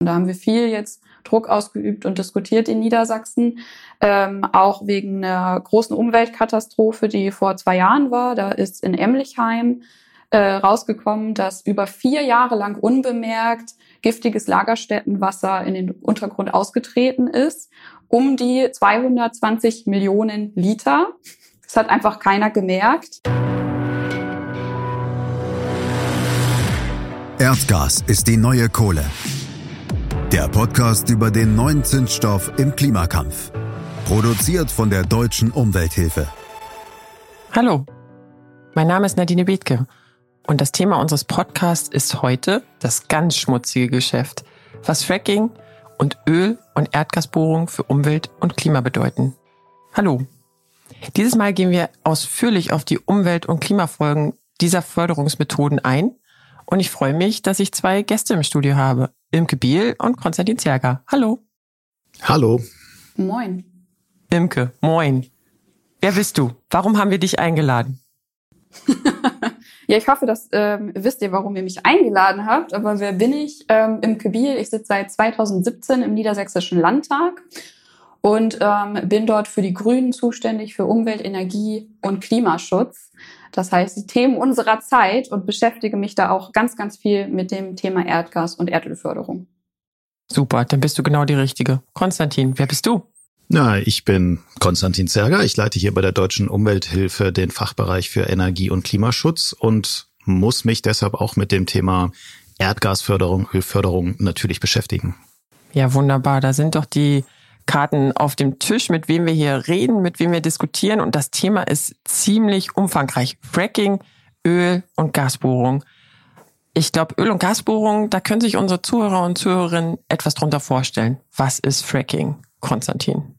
Und da haben wir viel jetzt Druck ausgeübt und diskutiert in Niedersachsen, ähm, auch wegen einer großen Umweltkatastrophe, die vor zwei Jahren war. Da ist in Emlichheim äh, rausgekommen, dass über vier Jahre lang unbemerkt giftiges Lagerstättenwasser in den Untergrund ausgetreten ist, um die 220 Millionen Liter. Das hat einfach keiner gemerkt. Erdgas ist die neue Kohle. Der Podcast über den neuen Zinsstoff im Klimakampf. Produziert von der Deutschen Umwelthilfe. Hallo, mein Name ist Nadine Bethke und das Thema unseres Podcasts ist heute das ganz schmutzige Geschäft, was Fracking und Öl- und Erdgasbohrung für Umwelt und Klima bedeuten. Hallo. Dieses Mal gehen wir ausführlich auf die Umwelt- und Klimafolgen dieser Förderungsmethoden ein und ich freue mich, dass ich zwei Gäste im Studio habe. Imke Biel und Konstantin Zerger. Hallo. Hallo. Moin. Imke, moin. Wer bist du? Warum haben wir dich eingeladen? ja, ich hoffe, dass ähm, wisst ihr, warum ihr mich eingeladen habt. Aber wer bin ich? Ähm, Imke Biel. Ich sitze seit 2017 im Niedersächsischen Landtag und ähm, bin dort für die Grünen zuständig für Umwelt, Energie und Klimaschutz. Das heißt, die Themen unserer Zeit und beschäftige mich da auch ganz, ganz viel mit dem Thema Erdgas und Erdölförderung. Super, dann bist du genau die Richtige. Konstantin, wer bist du? Na, ich bin Konstantin Zerger. Ich leite hier bei der Deutschen Umwelthilfe den Fachbereich für Energie- und Klimaschutz und muss mich deshalb auch mit dem Thema Erdgasförderung, Ölförderung natürlich beschäftigen. Ja, wunderbar. Da sind doch die Karten auf dem Tisch, mit wem wir hier reden, mit wem wir diskutieren. Und das Thema ist ziemlich umfangreich. Fracking, Öl- und Gasbohrung. Ich glaube, Öl- und Gasbohrung, da können sich unsere Zuhörer und Zuhörerinnen etwas drunter vorstellen. Was ist Fracking, Konstantin?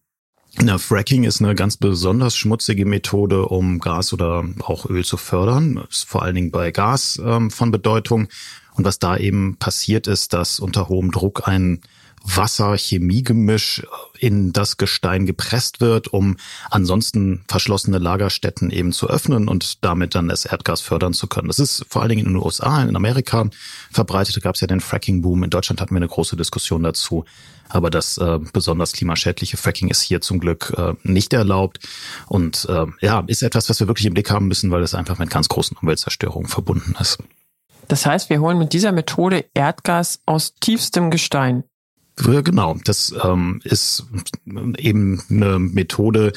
Na, Fracking ist eine ganz besonders schmutzige Methode, um Gas oder auch Öl zu fördern. Ist vor allen Dingen bei Gas ähm, von Bedeutung. Und was da eben passiert ist, dass unter hohem Druck ein Wasser-Chemie-Gemisch in das Gestein gepresst wird, um ansonsten verschlossene Lagerstätten eben zu öffnen und damit dann das Erdgas fördern zu können. Das ist vor allen Dingen in den USA, in Amerika verbreitet. Da gab es ja den Fracking-Boom. In Deutschland hatten wir eine große Diskussion dazu. Aber das äh, besonders klimaschädliche Fracking ist hier zum Glück äh, nicht erlaubt. Und äh, ja, ist etwas, was wir wirklich im Blick haben müssen, weil es einfach mit ganz großen Umweltzerstörungen verbunden ist. Das heißt, wir holen mit dieser Methode Erdgas aus tiefstem Gestein. Genau, das ähm, ist eben eine Methode,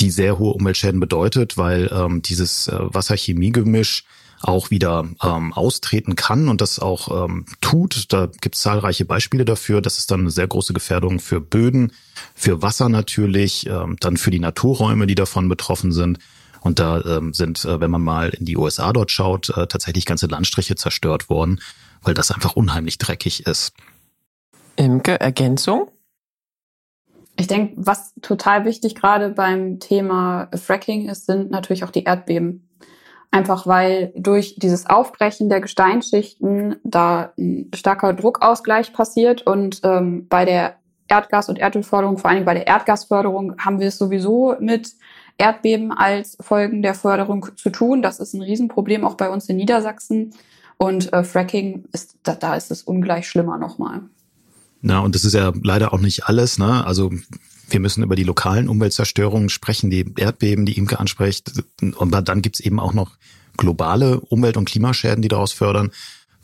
die sehr hohe Umweltschäden bedeutet, weil ähm, dieses äh, Wasser-Chemie-Gemisch auch wieder ähm, austreten kann und das auch ähm, tut. Da gibt es zahlreiche Beispiele dafür. Das ist dann eine sehr große Gefährdung für Böden, für Wasser natürlich, ähm, dann für die Naturräume, die davon betroffen sind. Und da ähm, sind, äh, wenn man mal in die USA dort schaut, äh, tatsächlich ganze Landstriche zerstört worden, weil das einfach unheimlich dreckig ist. Imke, Ergänzung? Ich denke, was total wichtig gerade beim Thema Fracking ist, sind natürlich auch die Erdbeben. Einfach weil durch dieses Aufbrechen der Gesteinsschichten da ein starker Druckausgleich passiert und ähm, bei der Erdgas- und Erdölförderung, vor allem bei der Erdgasförderung, haben wir es sowieso mit Erdbeben als Folgen der Förderung zu tun. Das ist ein Riesenproblem auch bei uns in Niedersachsen. Und äh, Fracking ist, da, da ist es ungleich schlimmer nochmal. Na, und das ist ja leider auch nicht alles, ne? Also wir müssen über die lokalen Umweltzerstörungen sprechen, die Erdbeben, die Imke anspricht. Und dann gibt's eben auch noch globale Umwelt- und Klimaschäden, die daraus fördern,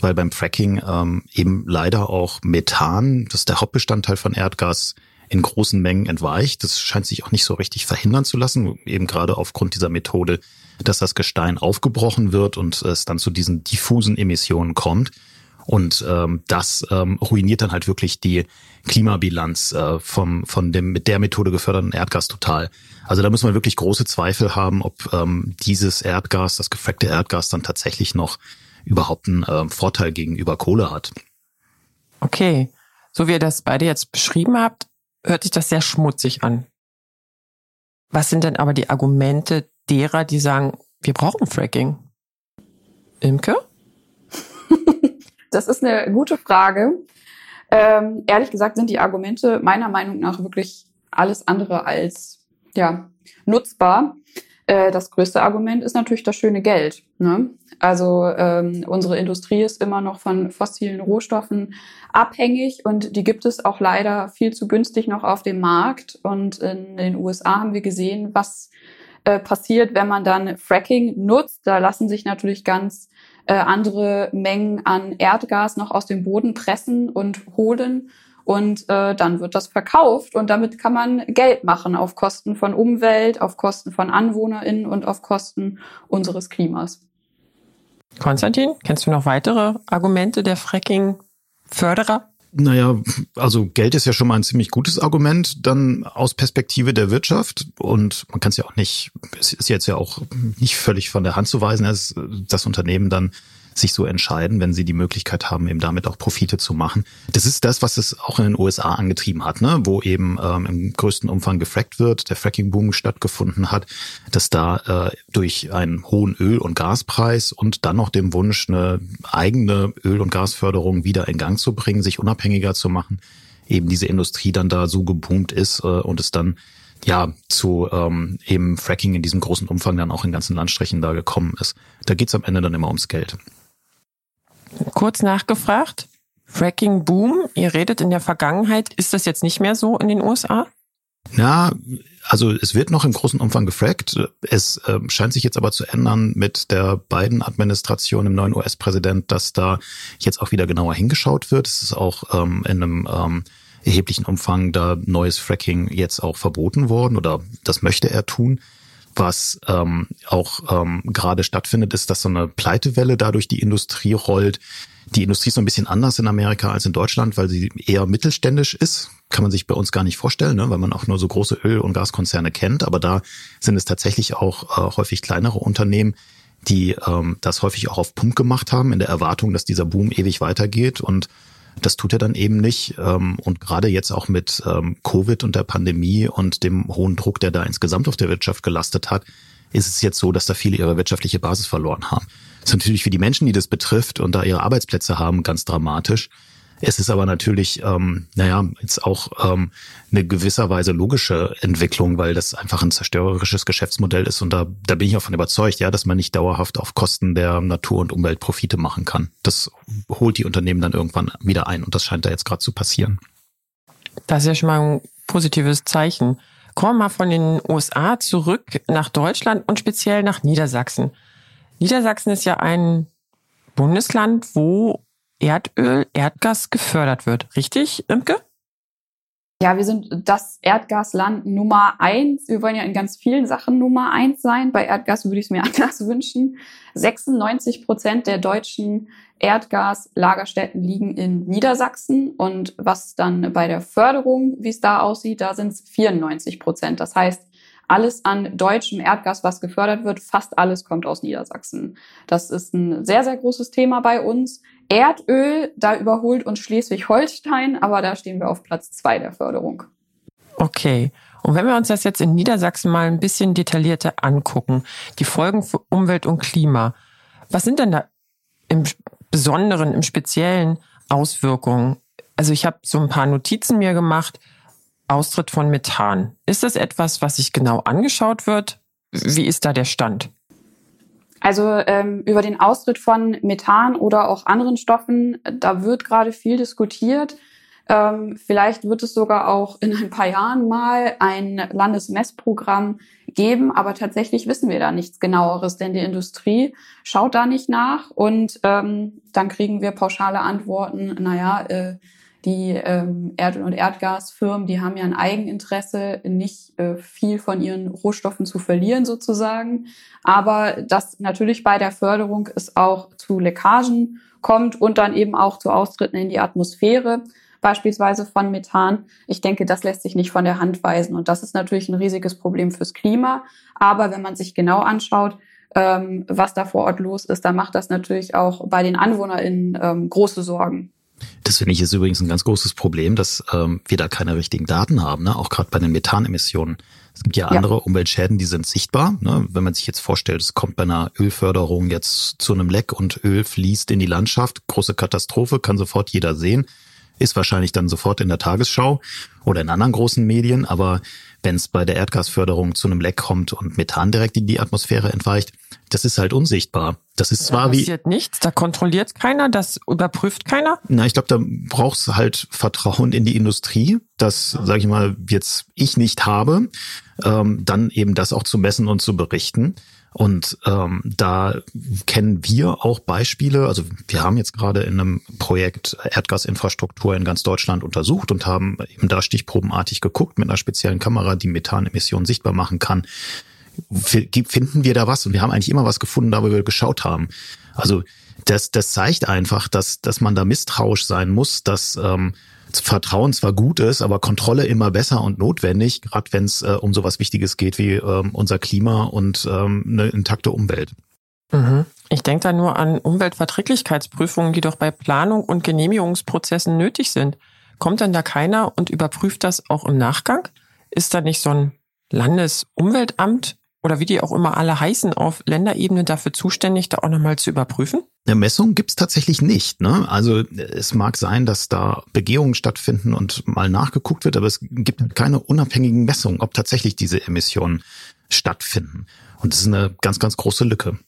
weil beim Fracking ähm, eben leider auch Methan, das ist der Hauptbestandteil von Erdgas, in großen Mengen entweicht. Das scheint sich auch nicht so richtig verhindern zu lassen, eben gerade aufgrund dieser Methode, dass das Gestein aufgebrochen wird und es dann zu diesen diffusen Emissionen kommt. Und ähm, das ähm, ruiniert dann halt wirklich die Klimabilanz äh, vom, von dem mit der Methode geförderten Erdgas total. Also da muss man wirklich große Zweifel haben, ob ähm, dieses Erdgas, das gefrackte Erdgas dann tatsächlich noch überhaupt einen äh, Vorteil gegenüber Kohle hat. Okay, so wie ihr das beide jetzt beschrieben habt, hört sich das sehr schmutzig an. Was sind denn aber die Argumente derer, die sagen, wir brauchen Fracking? Imke? Das ist eine gute Frage. Ähm, ehrlich gesagt sind die Argumente meiner Meinung nach wirklich alles andere als ja, nutzbar. Äh, das größte Argument ist natürlich das schöne Geld. Ne? Also ähm, unsere Industrie ist immer noch von fossilen Rohstoffen abhängig und die gibt es auch leider viel zu günstig noch auf dem Markt. Und in den USA haben wir gesehen, was äh, passiert, wenn man dann Fracking nutzt. Da lassen sich natürlich ganz äh, andere Mengen an Erdgas noch aus dem Boden pressen und holen. Und äh, dann wird das verkauft und damit kann man Geld machen auf Kosten von Umwelt, auf Kosten von AnwohnerInnen und auf Kosten unseres Klimas. Konstantin, kennst du noch weitere Argumente der Fracking-Förderer? Naja, also Geld ist ja schon mal ein ziemlich gutes Argument, dann aus Perspektive der Wirtschaft. Und man kann es ja auch nicht, es ist jetzt ja auch nicht völlig von der Hand zu weisen, dass das Unternehmen dann sich so entscheiden, wenn sie die Möglichkeit haben, eben damit auch Profite zu machen. Das ist das, was es auch in den USA angetrieben hat, ne? wo eben ähm, im größten Umfang gefrackt wird, der Fracking-Boom stattgefunden hat, dass da äh, durch einen hohen Öl- und Gaspreis und dann noch dem Wunsch, eine eigene Öl- und Gasförderung wieder in Gang zu bringen, sich unabhängiger zu machen, eben diese Industrie dann da so geboomt ist äh, und es dann ja zu ähm, eben Fracking in diesem großen Umfang dann auch in ganzen Landstrichen da gekommen ist. Da geht's am Ende dann immer ums Geld. Kurz nachgefragt. Fracking Boom, ihr redet in der Vergangenheit, ist das jetzt nicht mehr so in den USA? Ja, also es wird noch im großen Umfang gefrackt. Es äh, scheint sich jetzt aber zu ändern mit der beiden Administration im neuen US-Präsident, dass da jetzt auch wieder genauer hingeschaut wird. Es ist auch ähm, in einem ähm, erheblichen Umfang da neues Fracking jetzt auch verboten worden oder das möchte er tun. Was ähm, auch ähm, gerade stattfindet, ist, dass so eine Pleitewelle dadurch die Industrie rollt. Die Industrie ist so ein bisschen anders in Amerika als in Deutschland, weil sie eher mittelständisch ist. Kann man sich bei uns gar nicht vorstellen, ne? weil man auch nur so große Öl- und Gaskonzerne kennt. Aber da sind es tatsächlich auch äh, häufig kleinere Unternehmen, die ähm, das häufig auch auf Pump gemacht haben, in der Erwartung, dass dieser Boom ewig weitergeht. Und das tut er dann eben nicht. Ähm, und gerade jetzt auch mit ähm, Covid und der Pandemie und dem hohen Druck, der da insgesamt auf der Wirtschaft gelastet hat, ist es jetzt so, dass da viele ihre wirtschaftliche Basis verloren haben. Das ist natürlich für die Menschen, die das betrifft und da ihre Arbeitsplätze haben, ganz dramatisch. Es ist aber natürlich, ähm, naja, jetzt auch ähm, eine gewisserweise logische Entwicklung, weil das einfach ein zerstörerisches Geschäftsmodell ist und da, da bin ich auch von überzeugt, ja, dass man nicht dauerhaft auf Kosten der Natur und Umwelt Profite machen kann. Das holt die Unternehmen dann irgendwann wieder ein und das scheint da jetzt gerade zu passieren. Das ist ja schon mal ein positives Zeichen. Kommen wir mal von den USA zurück nach Deutschland und speziell nach Niedersachsen. Niedersachsen ist ja ein Bundesland, wo Erdöl, Erdgas gefördert wird. Richtig, Imke? Ja, wir sind das Erdgasland Nummer eins. Wir wollen ja in ganz vielen Sachen Nummer eins sein. Bei Erdgas würde ich es mir anders wünschen. 96 Prozent der deutschen Erdgaslagerstätten liegen in Niedersachsen. Und was dann bei der Förderung, wie es da aussieht, da sind es 94 Prozent. Das heißt, alles an deutschem Erdgas, was gefördert wird, fast alles kommt aus Niedersachsen. Das ist ein sehr, sehr großes Thema bei uns. Erdöl, da überholt uns Schleswig-Holstein, aber da stehen wir auf Platz zwei der Förderung. Okay. Und wenn wir uns das jetzt in Niedersachsen mal ein bisschen detaillierter angucken, die Folgen für Umwelt und Klima, was sind denn da im Besonderen, im Speziellen Auswirkungen? Also ich habe so ein paar Notizen mir gemacht. Austritt von Methan. Ist das etwas, was sich genau angeschaut wird? Wie ist da der Stand? Also ähm, über den Austritt von Methan oder auch anderen Stoffen, da wird gerade viel diskutiert. Ähm, vielleicht wird es sogar auch in ein paar Jahren mal ein Landesmessprogramm geben, aber tatsächlich wissen wir da nichts genaueres, denn die Industrie schaut da nicht nach und ähm, dann kriegen wir pauschale Antworten, naja, äh, die ähm, Erdöl- und Erdgasfirmen, die haben ja ein Eigeninteresse, nicht äh, viel von ihren Rohstoffen zu verlieren sozusagen. Aber dass natürlich bei der Förderung es auch zu Leckagen kommt und dann eben auch zu Austritten in die Atmosphäre, beispielsweise von Methan. Ich denke, das lässt sich nicht von der Hand weisen. Und das ist natürlich ein riesiges Problem fürs Klima. Aber wenn man sich genau anschaut, ähm, was da vor Ort los ist, dann macht das natürlich auch bei den AnwohnerInnen ähm, große Sorgen. Das finde ich ist übrigens ein ganz großes Problem, dass ähm, wir da keine richtigen Daten haben, ne? auch gerade bei den Methanemissionen. Es gibt ja andere ja. Umweltschäden, die sind sichtbar. Ne? Wenn man sich jetzt vorstellt, es kommt bei einer Ölförderung jetzt zu einem Leck und Öl fließt in die Landschaft, große Katastrophe, kann sofort jeder sehen. ist wahrscheinlich dann sofort in der Tagesschau oder in anderen großen Medien, aber wenn es bei der Erdgasförderung zu einem Leck kommt und Methan direkt in die Atmosphäre entweicht, das ist halt unsichtbar. Das ist zwar da wie. passiert nichts, da kontrolliert keiner, das überprüft keiner. Na, ich glaube, da brauchst halt Vertrauen in die Industrie, das, sage ich mal, jetzt ich nicht habe, ähm, dann eben das auch zu messen und zu berichten. Und ähm, da kennen wir auch Beispiele. Also wir haben jetzt gerade in einem Projekt Erdgasinfrastruktur in ganz Deutschland untersucht und haben eben da stichprobenartig geguckt mit einer speziellen Kamera, die Methanemissionen sichtbar machen kann. Finden wir da was? Und wir haben eigentlich immer was gefunden, da wo wir geschaut haben. Also das, das zeigt einfach, dass, dass man da misstrauisch sein muss, dass ähm, Vertrauen zwar gut ist, aber Kontrolle immer besser und notwendig, gerade wenn es äh, um sowas Wichtiges geht wie ähm, unser Klima und ähm, eine intakte Umwelt. Mhm. Ich denke da nur an Umweltverträglichkeitsprüfungen, die doch bei Planung und Genehmigungsprozessen nötig sind. Kommt denn da keiner und überprüft das auch im Nachgang? Ist da nicht so ein Landesumweltamt oder wie die auch immer alle heißen, auf Länderebene dafür zuständig, da auch nochmal zu überprüfen? Eine Messung gibt's tatsächlich nicht. Ne? Also es mag sein, dass da Begehungen stattfinden und mal nachgeguckt wird, aber es gibt halt keine unabhängigen Messungen, ob tatsächlich diese Emissionen stattfinden. Und das ist eine ganz, ganz große Lücke.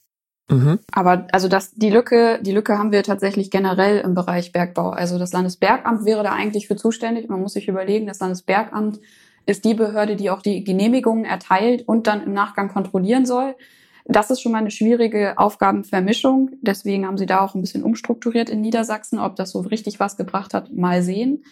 Mhm. Aber also das, die Lücke, die Lücke haben wir tatsächlich generell im Bereich Bergbau. Also das Landesbergamt wäre da eigentlich für zuständig. Man muss sich überlegen, das Landesbergamt ist die Behörde, die auch die Genehmigungen erteilt und dann im Nachgang kontrollieren soll. Das ist schon mal eine schwierige Aufgabenvermischung. Deswegen haben sie da auch ein bisschen umstrukturiert in Niedersachsen. Ob das so richtig was gebracht hat, mal sehen.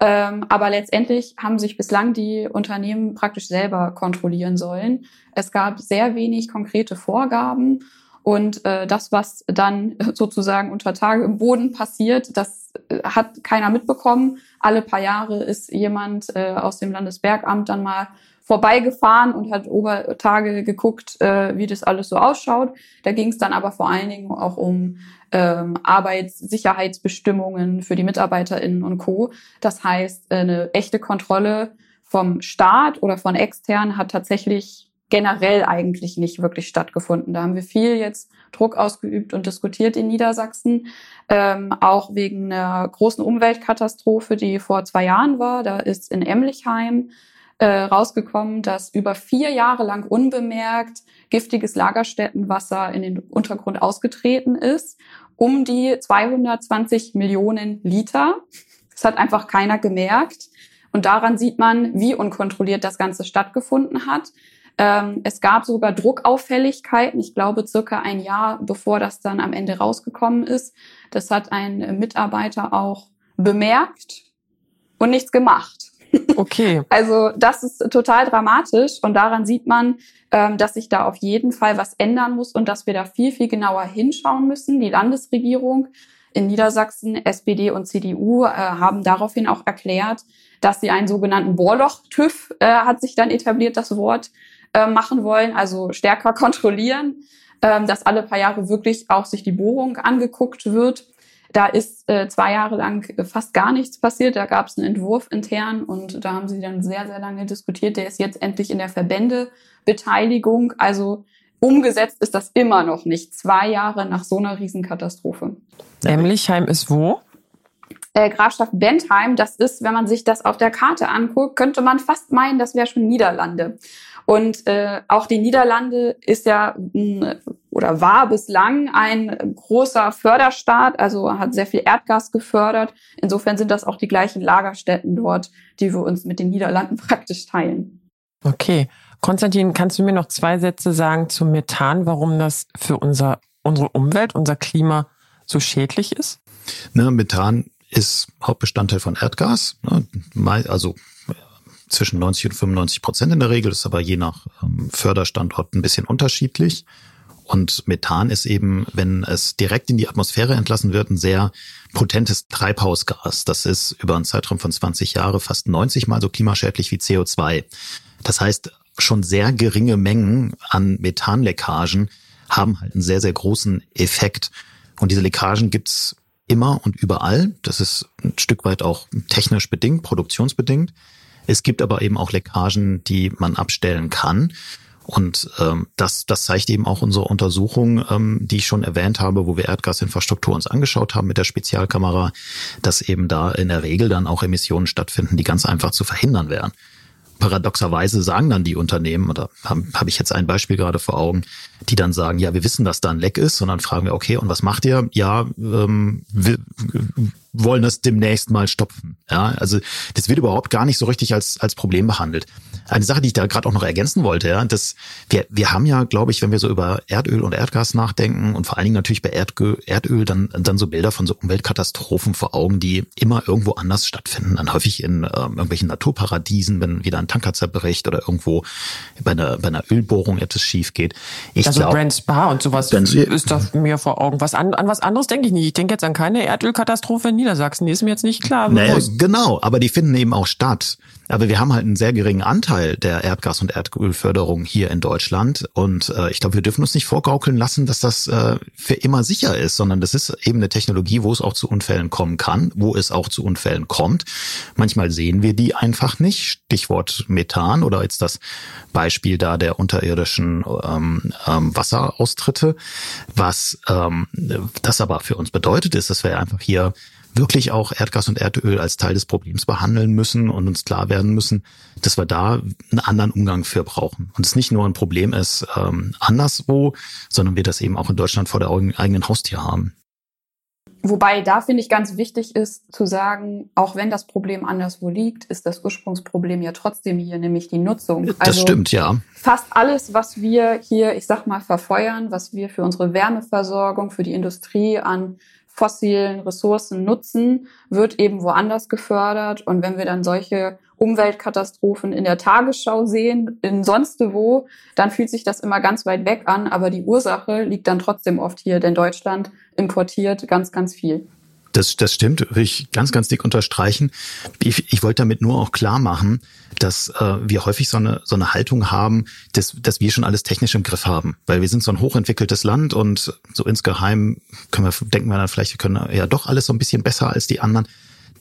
Ähm, aber letztendlich haben sich bislang die Unternehmen praktisch selber kontrollieren sollen. Es gab sehr wenig konkrete Vorgaben und äh, das, was dann sozusagen unter Tage im Boden passiert, das äh, hat keiner mitbekommen. Alle paar Jahre ist jemand äh, aus dem Landesbergamt dann mal vorbeigefahren und hat Obertage geguckt, äh, wie das alles so ausschaut. Da ging es dann aber vor allen Dingen auch um ähm, Arbeitssicherheitsbestimmungen für die MitarbeiterInnen und Co. Das heißt, eine echte Kontrolle vom Staat oder von extern hat tatsächlich generell eigentlich nicht wirklich stattgefunden. Da haben wir viel jetzt Druck ausgeübt und diskutiert in Niedersachsen, ähm, auch wegen einer großen Umweltkatastrophe, die vor zwei Jahren war. Da ist in Emlichheim äh, rausgekommen, dass über vier Jahre lang unbemerkt giftiges Lagerstättenwasser in den Untergrund ausgetreten ist, um die 220 Millionen Liter. Das hat einfach keiner gemerkt. Und daran sieht man, wie unkontrolliert das Ganze stattgefunden hat. Ähm, es gab sogar Druckauffälligkeiten, ich glaube circa ein Jahr bevor das dann am Ende rausgekommen ist. Das hat ein Mitarbeiter auch bemerkt und nichts gemacht. Okay. Also das ist total dramatisch und daran sieht man, ähm, dass sich da auf jeden Fall was ändern muss und dass wir da viel, viel genauer hinschauen müssen. Die Landesregierung in Niedersachsen, SPD und CDU, äh, haben daraufhin auch erklärt, dass sie einen sogenannten Bohrloch-TÜV, äh, hat sich dann etabliert, das Wort, äh, machen wollen, also stärker kontrollieren, äh, dass alle paar Jahre wirklich auch sich die Bohrung angeguckt wird. Da ist äh, zwei Jahre lang fast gar nichts passiert. Da gab es einen Entwurf intern und da haben sie dann sehr, sehr lange diskutiert. Der ist jetzt endlich in der Verbändebeteiligung. Also umgesetzt ist das immer noch nicht. Zwei Jahre nach so einer Riesenkatastrophe. Emlichheim ist wo? Äh, Grafschaft Bentheim, das ist, wenn man sich das auf der Karte anguckt, könnte man fast meinen, das wäre schon Niederlande. Und äh, auch die Niederlande ist ja mh, oder war bislang ein großer Förderstaat, also hat sehr viel Erdgas gefördert. Insofern sind das auch die gleichen Lagerstätten dort, die wir uns mit den Niederlanden praktisch teilen. Okay. Konstantin, kannst du mir noch zwei Sätze sagen zum Methan, warum das für unser, unsere Umwelt, unser Klima so schädlich ist? Ne, Methan ist Hauptbestandteil von Erdgas. Ne, also zwischen 90 und 95 Prozent in der Regel, ist aber je nach ähm, Förderstandort ein bisschen unterschiedlich. Und Methan ist eben, wenn es direkt in die Atmosphäre entlassen wird, ein sehr potentes Treibhausgas. Das ist über einen Zeitraum von 20 Jahren fast 90 mal so klimaschädlich wie CO2. Das heißt, schon sehr geringe Mengen an Methanleckagen haben halt einen sehr, sehr großen Effekt. Und diese Leckagen gibt's immer und überall. Das ist ein Stück weit auch technisch bedingt, produktionsbedingt. Es gibt aber eben auch Leckagen, die man abstellen kann. Und ähm, das, das zeigt eben auch unsere Untersuchung, ähm, die ich schon erwähnt habe, wo wir Erdgasinfrastruktur uns angeschaut haben mit der Spezialkamera, dass eben da in der Regel dann auch Emissionen stattfinden, die ganz einfach zu verhindern wären paradoxerweise sagen dann die Unternehmen, oder habe hab ich jetzt ein Beispiel gerade vor Augen, die dann sagen, ja, wir wissen, dass da ein Leck ist, und dann fragen wir, okay, und was macht ihr? Ja, ähm, wir wollen das demnächst mal stopfen. Ja, also das wird überhaupt gar nicht so richtig als, als Problem behandelt. Eine Sache, die ich da gerade auch noch ergänzen wollte, ja, dass wir, wir haben ja, glaube ich, wenn wir so über Erdöl und Erdgas nachdenken und vor allen Dingen natürlich bei Erdöl, Erdöl dann, dann so Bilder von so Umweltkatastrophen vor Augen, die immer irgendwo anders stattfinden, dann häufig in äh, irgendwelchen Naturparadiesen, wenn wieder ein Tanker zerbricht oder irgendwo bei einer, bei einer Ölbohrung etwas schief geht. Ich also glaub, Brand Spa und sowas ist da mir vor Augen. Was an, an was anderes denke ich nicht. Ich denke jetzt an keine Erdölkatastrophe in Niedersachsen. Die ist mir jetzt nicht klar. Naja, genau, aber die finden eben auch statt. Aber wir haben halt einen sehr geringen Anteil der Erdgas- und Erdölförderung hier in Deutschland. Und äh, ich glaube, wir dürfen uns nicht vorgaukeln lassen, dass das äh, für immer sicher ist, sondern das ist eben eine Technologie, wo es auch zu Unfällen kommen kann, wo es auch zu Unfällen kommt. Manchmal sehen wir die einfach nicht. Stichwort Methan oder jetzt das Beispiel da der unterirdischen ähm, ähm, Wasseraustritte. Was ähm, das aber für uns bedeutet, ist, dass wir einfach hier wirklich auch Erdgas und Erdöl als Teil des Problems behandeln müssen und uns klar werden müssen, dass wir da einen anderen Umgang für brauchen. Und es nicht nur ein Problem ist ähm, anderswo, sondern wir das eben auch in Deutschland vor der eigenen Haustür haben. Wobei da finde ich ganz wichtig ist zu sagen, auch wenn das Problem anderswo liegt, ist das Ursprungsproblem ja trotzdem hier, nämlich die Nutzung. Das also stimmt, ja. Fast alles, was wir hier, ich sag mal, verfeuern, was wir für unsere Wärmeversorgung, für die Industrie an fossilen Ressourcen nutzen, wird eben woanders gefördert. Und wenn wir dann solche Umweltkatastrophen in der Tagesschau sehen, in sonst wo, dann fühlt sich das immer ganz weit weg an. Aber die Ursache liegt dann trotzdem oft hier, denn Deutschland importiert ganz, ganz viel. Das, das stimmt, will ich ganz, ganz dick unterstreichen. Ich, ich wollte damit nur auch klar machen, dass äh, wir häufig so eine, so eine Haltung haben, dass, dass wir schon alles technisch im Griff haben. Weil wir sind so ein hochentwickeltes Land und so insgeheim können wir, denken wir dann vielleicht, wir können ja doch alles so ein bisschen besser als die anderen.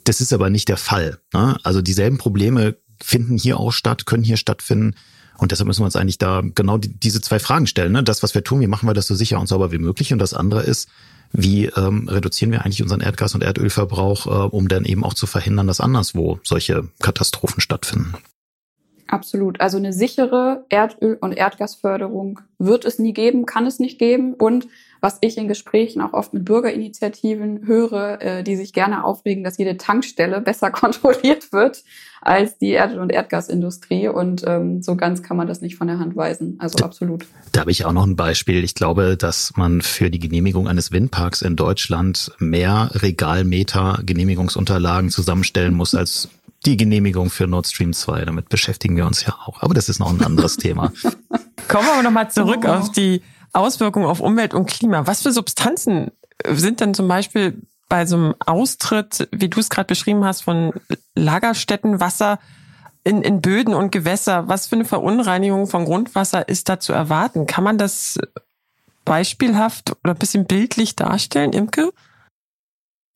Das ist aber nicht der Fall. Ne? Also dieselben Probleme finden hier auch statt, können hier stattfinden. Und deshalb müssen wir uns eigentlich da genau die, diese zwei Fragen stellen. Ne? Das, was wir tun, wie machen wir das so sicher und sauber wie möglich? Und das andere ist, wie ähm, reduzieren wir eigentlich unseren Erdgas- und Erdölverbrauch, äh, um dann eben auch zu verhindern, dass anderswo solche Katastrophen stattfinden. Absolut. Also eine sichere Erdöl- und Erdgasförderung wird es nie geben, kann es nicht geben. Und was ich in Gesprächen auch oft mit Bürgerinitiativen höre, äh, die sich gerne aufregen, dass jede Tankstelle besser kontrolliert wird als die Erd- und Erdgasindustrie. Und ähm, so ganz kann man das nicht von der Hand weisen. Also da, absolut. Da habe ich auch noch ein Beispiel. Ich glaube, dass man für die Genehmigung eines Windparks in Deutschland mehr Regalmeter Genehmigungsunterlagen zusammenstellen muss als die Genehmigung für Nord Stream 2. Damit beschäftigen wir uns ja auch. Aber das ist noch ein anderes Thema. Kommen wir nochmal zurück oh. auf die Auswirkungen auf Umwelt und Klima. Was für Substanzen sind denn zum Beispiel bei so einem Austritt, wie du es gerade beschrieben hast, von Lagerstätten Wasser in, in Böden und Gewässer, was für eine Verunreinigung von Grundwasser ist da zu erwarten? Kann man das beispielhaft oder ein bisschen bildlich darstellen, Imke?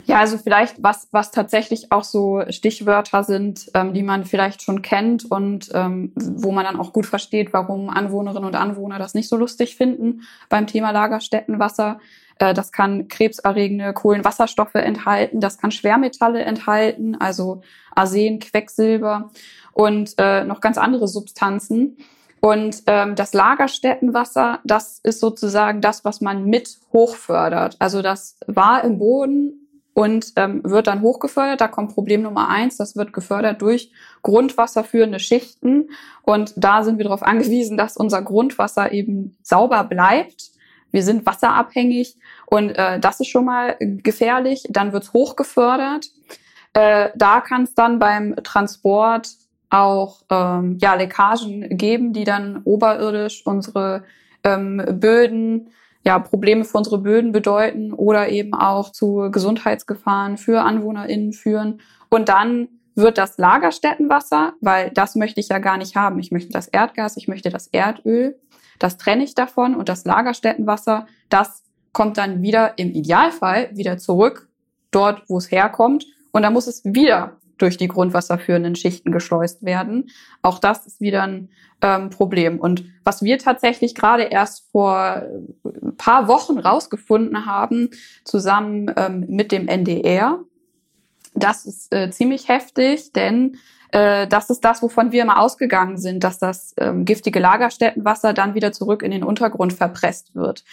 Ja, also vielleicht was, was tatsächlich auch so Stichwörter sind, ähm, die man vielleicht schon kennt und ähm, wo man dann auch gut versteht, warum Anwohnerinnen und Anwohner das nicht so lustig finden beim Thema Lagerstättenwasser. Äh, das kann krebserregende Kohlenwasserstoffe enthalten, das kann Schwermetalle enthalten, also Arsen, Quecksilber und äh, noch ganz andere Substanzen. Und ähm, das Lagerstättenwasser, das ist sozusagen das, was man mit hochfördert. Also das war im Boden und ähm, wird dann hochgefördert. Da kommt Problem Nummer eins, das wird gefördert durch grundwasserführende Schichten. Und da sind wir darauf angewiesen, dass unser Grundwasser eben sauber bleibt. Wir sind wasserabhängig und äh, das ist schon mal gefährlich. Dann wird's hochgefördert. Äh, da kann es dann beim Transport auch ähm, ja, Leckagen geben, die dann oberirdisch unsere ähm, Böden ja, Probleme für unsere Böden bedeuten oder eben auch zu Gesundheitsgefahren für AnwohnerInnen führen. Und dann wird das Lagerstättenwasser, weil das möchte ich ja gar nicht haben. Ich möchte das Erdgas, ich möchte das Erdöl. Das trenne ich davon und das Lagerstättenwasser, das kommt dann wieder im Idealfall wieder zurück dort, wo es herkommt. Und dann muss es wieder durch die grundwasserführenden Schichten geschleust werden. Auch das ist wieder ein ähm, Problem. Und was wir tatsächlich gerade erst vor ein paar Wochen rausgefunden haben, zusammen ähm, mit dem NDR, das ist äh, ziemlich heftig, denn äh, das ist das, wovon wir immer ausgegangen sind, dass das ähm, giftige Lagerstättenwasser dann wieder zurück in den Untergrund verpresst wird.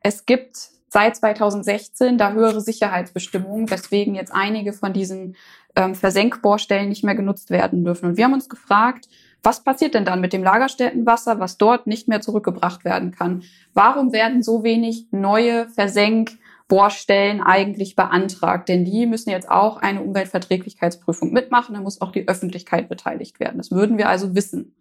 Es gibt seit 2016 da höhere Sicherheitsbestimmungen, weswegen jetzt einige von diesen ähm, Versenkbohrstellen nicht mehr genutzt werden dürfen. Und wir haben uns gefragt, was passiert denn dann mit dem Lagerstättenwasser, was dort nicht mehr zurückgebracht werden kann? Warum werden so wenig neue Versenk Bohrstellen eigentlich beantragt? Denn die müssen jetzt auch eine Umweltverträglichkeitsprüfung mitmachen. Da muss auch die Öffentlichkeit beteiligt werden. Das würden wir also wissen.